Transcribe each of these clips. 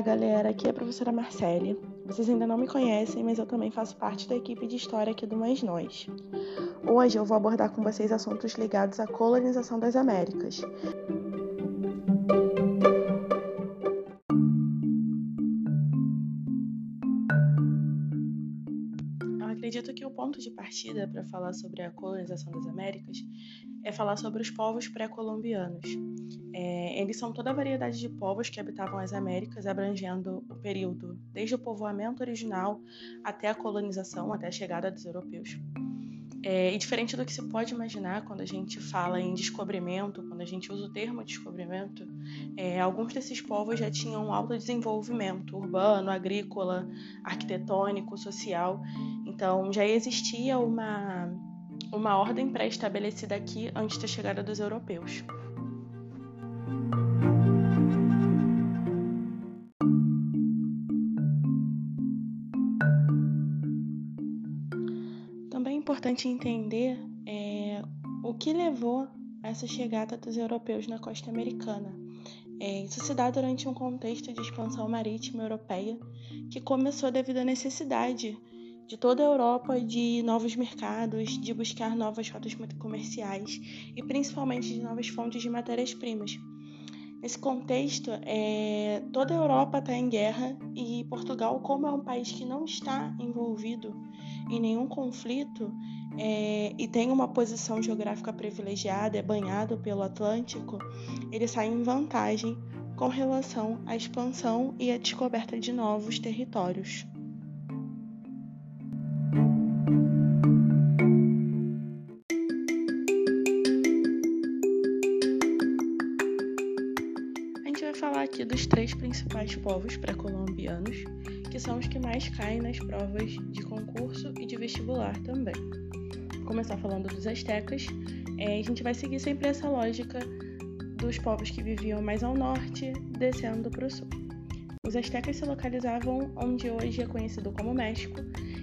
Olá, galera. Aqui é a professora Marcele. Vocês ainda não me conhecem, mas eu também faço parte da equipe de história aqui do Mais Nós. Hoje eu vou abordar com vocês assuntos ligados à colonização das Américas. Eu acredito que o ponto de partida para falar sobre a colonização das Américas é falar sobre os povos pré-colombianos. É, eles são toda a variedade de povos que habitavam as Américas, abrangendo o período desde o povoamento original até a colonização, até a chegada dos europeus. É, e diferente do que se pode imaginar quando a gente fala em descobrimento, quando a gente usa o termo descobrimento, é, alguns desses povos já tinham um alto desenvolvimento urbano, agrícola, arquitetônico, social. Então já existia uma, uma ordem pré-estabelecida aqui antes da chegada dos europeus. Também é importante entender é, o que levou essa chegada dos europeus na costa americana. É, isso se dá durante um contexto de expansão marítima europeia que começou devido à necessidade de toda a Europa de novos mercados, de buscar novas rotas comerciais e principalmente de novas fontes de matérias-primas. Nesse contexto, é, toda a Europa está em guerra e Portugal, como é um país que não está envolvido em nenhum conflito é, e tem uma posição geográfica privilegiada, é banhado pelo Atlântico, ele sai em vantagem com relação à expansão e à descoberta de novos territórios. Aqui dos três principais povos pré-colombianos, que são os que mais caem nas provas de concurso e de vestibular também. Vou começar falando dos astecas. É, a gente vai seguir sempre essa lógica dos povos que viviam mais ao norte, descendo para o sul. Os astecas se localizavam onde hoje é conhecido como México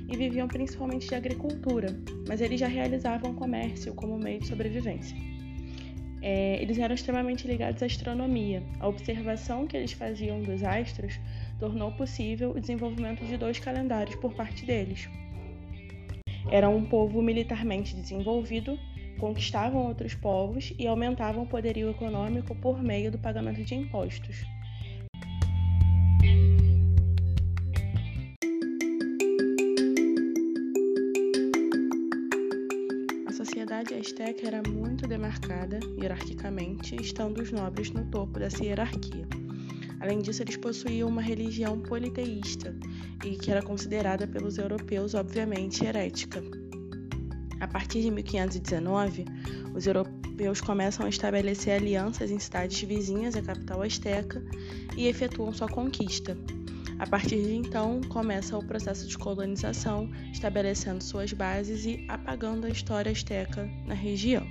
e viviam principalmente de agricultura, mas eles já realizavam comércio como meio de sobrevivência é, eles eram extremamente ligados à astronomia. A observação que eles faziam dos astros tornou possível o desenvolvimento de dois calendários por parte deles. Eram um povo militarmente desenvolvido, conquistavam outros povos e aumentavam o poderio econômico por meio do pagamento de impostos. Sociedade asteca era muito demarcada hierarquicamente, estando os nobres no topo dessa hierarquia. Além disso, eles possuíam uma religião politeísta e que era considerada pelos europeus, obviamente, herética. A partir de 1519, os europeus começam a estabelecer alianças em cidades vizinhas à capital asteca e efetuam sua conquista. A partir de então, começa o processo de colonização, estabelecendo suas bases e apagando a história asteca na região.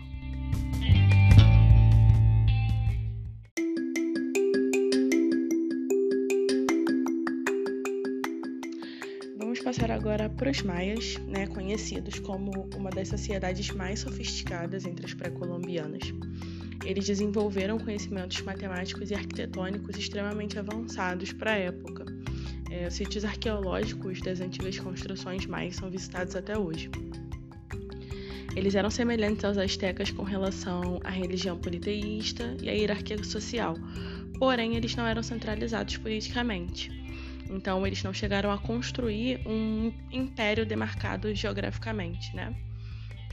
Vamos passar agora para os maias, né, conhecidos como uma das sociedades mais sofisticadas entre as pré-colombianas. Eles desenvolveram conhecimentos matemáticos e arquitetônicos extremamente avançados para a época é, os sítios arqueológicos das antigas construções maias são visitados até hoje. Eles eram semelhantes aos astecas com relação à religião politeísta e à hierarquia social, porém eles não eram centralizados politicamente. Então eles não chegaram a construir um império demarcado geograficamente, né?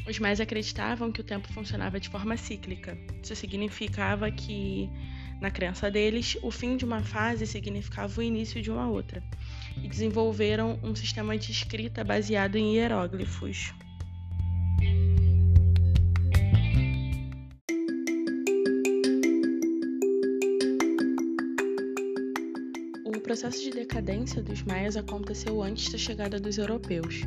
Os mais acreditavam que o tempo funcionava de forma cíclica. Isso significava que na crença deles, o fim de uma fase significava o início de uma outra, e desenvolveram um sistema de escrita baseado em hieróglifos. O processo de decadência dos maias aconteceu antes da chegada dos europeus.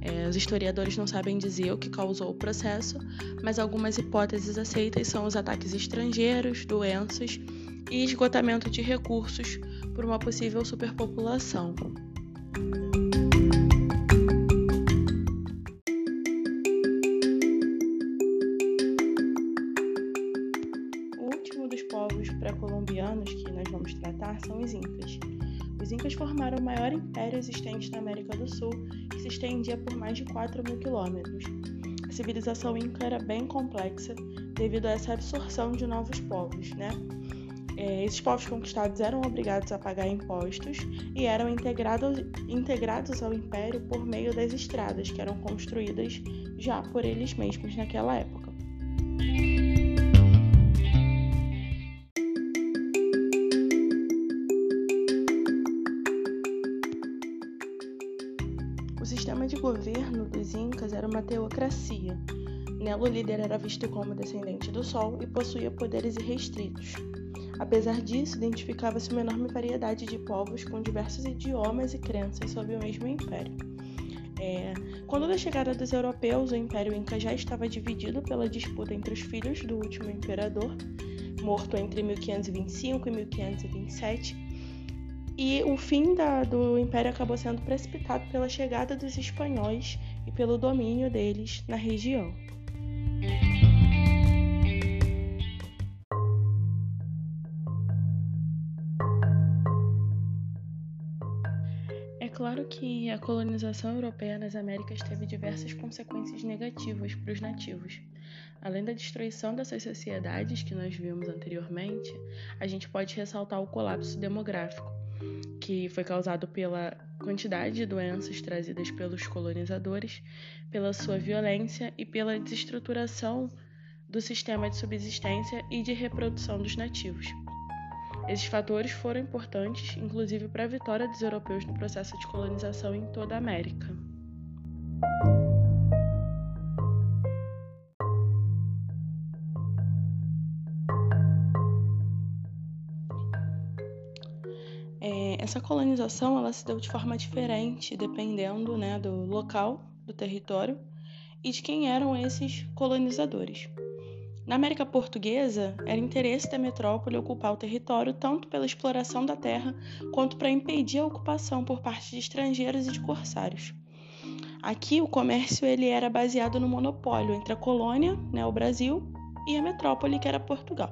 É, os historiadores não sabem dizer o que causou o processo, mas algumas hipóteses aceitas são os ataques estrangeiros, doenças e esgotamento de recursos por uma possível superpopulação. O último dos povos pré-colombianos que nós vamos tratar são os Incas. Os Incas formaram o maior império existente na América do Sul, que se estendia por mais de 4 mil quilômetros. A civilização inca era bem complexa devido a essa absorção de novos povos, né? É, esses povos conquistados eram obrigados a pagar impostos e eram integrados, ao império por meio das estradas que eram construídas já por eles mesmos naquela época. O sistema de governo dos Incas era uma teocracia. Nela, o líder era visto como descendente do Sol e possuía poderes irrestritos. Apesar disso, identificava-se uma enorme variedade de povos com diversos idiomas e crenças sob o mesmo império. É, quando da chegada dos europeus, o Império Inca já estava dividido pela disputa entre os filhos do último imperador, morto entre 1525 e 1527, e o fim da, do Império acabou sendo precipitado pela chegada dos espanhóis e pelo domínio deles na região. Que a colonização europeia nas Américas teve diversas consequências negativas para os nativos. Além da destruição dessas sociedades que nós vimos anteriormente, a gente pode ressaltar o colapso demográfico, que foi causado pela quantidade de doenças trazidas pelos colonizadores, pela sua violência e pela desestruturação do sistema de subsistência e de reprodução dos nativos. Esses fatores foram importantes, inclusive para a vitória dos europeus no processo de colonização em toda a América. É, essa colonização ela se deu de forma diferente, dependendo né, do local, do território e de quem eram esses colonizadores. Na América Portuguesa, era interesse da metrópole ocupar o território tanto pela exploração da terra quanto para impedir a ocupação por parte de estrangeiros e de corsários. Aqui, o comércio ele era baseado no monopólio entre a colônia, né, o Brasil, e a metrópole, que era Portugal.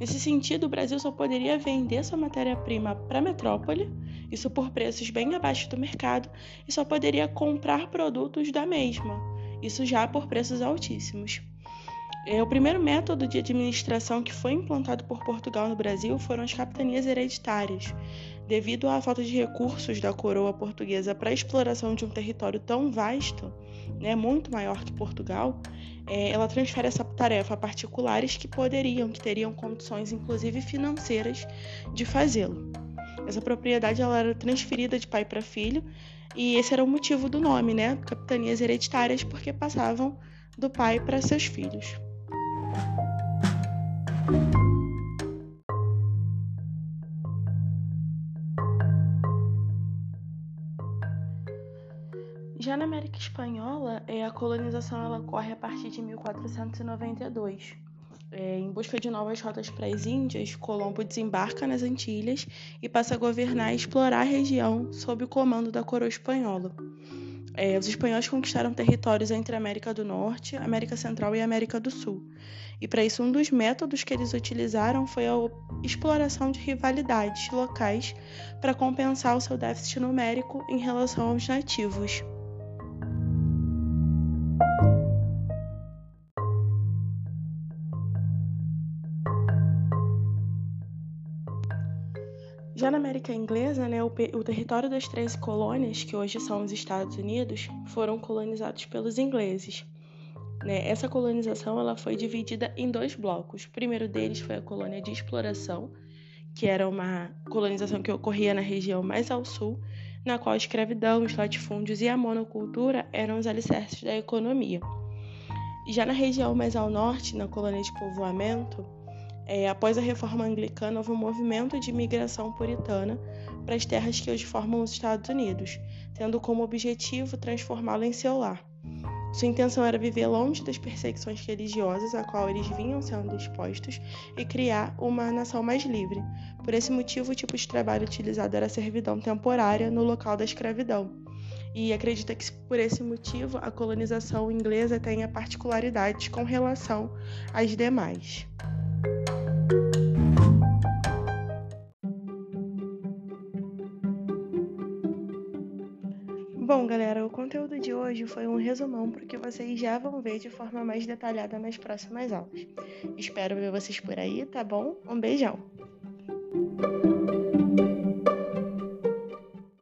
Nesse sentido, o Brasil só poderia vender sua matéria-prima para a metrópole, isso por preços bem abaixo do mercado, e só poderia comprar produtos da mesma, isso já por preços altíssimos. É, o primeiro método de administração que foi implantado por Portugal no Brasil foram as capitanias hereditárias. Devido à falta de recursos da coroa portuguesa para a exploração de um território tão vasto, né, muito maior que Portugal, é, ela transfere essa tarefa a particulares que poderiam, que teriam condições, inclusive financeiras, de fazê-lo. Essa propriedade ela era transferida de pai para filho e esse era o motivo do nome, né, capitanias hereditárias, porque passavam do pai para seus filhos. Já na América Espanhola, é, a colonização ela ocorre a partir de 1492. É, em busca de novas rotas para as Índias, Colombo desembarca nas Antilhas e passa a governar e explorar a região sob o comando da coroa espanhola. É, os espanhóis conquistaram territórios entre a América do Norte, América Central e América do Sul. E para isso, um dos métodos que eles utilizaram foi a exploração de rivalidades locais para compensar o seu déficit numérico em relação aos nativos. Já na América Inglesa, né, o, o, território das 13 colônias, que hoje são os Estados Unidos, foram colonizados pelos ingleses. Né? Essa colonização ela foi dividida em dois blocos. O primeiro deles foi a colônia de exploração, que era uma colonização que ocorria na região mais ao sul, na qual a escravidão, os latifúndios e a monocultura eram os alicerces da economia. Já na região mais ao norte, na colônia de povoamento, é, após a reforma anglicana, houve um movimento de migração puritana para as terras que hoje formam os Estados Unidos, tendo como objetivo transformá-lo em seu lar. Sua intenção era viver longe das perseguições religiosas a qual eles vinham sendo expostos e criar uma nação mais livre. Por esse motivo, o tipo de trabalho utilizado era a servidão temporária no local da escravidão. E acredita que, por esse motivo, a colonização inglesa tenha particularidades com relação às demais. Bom, galera, o conteúdo de hoje foi um resumão para que vocês já vão ver de forma mais detalhada nas próximas aulas. Espero ver vocês por aí, tá bom? Um beijão!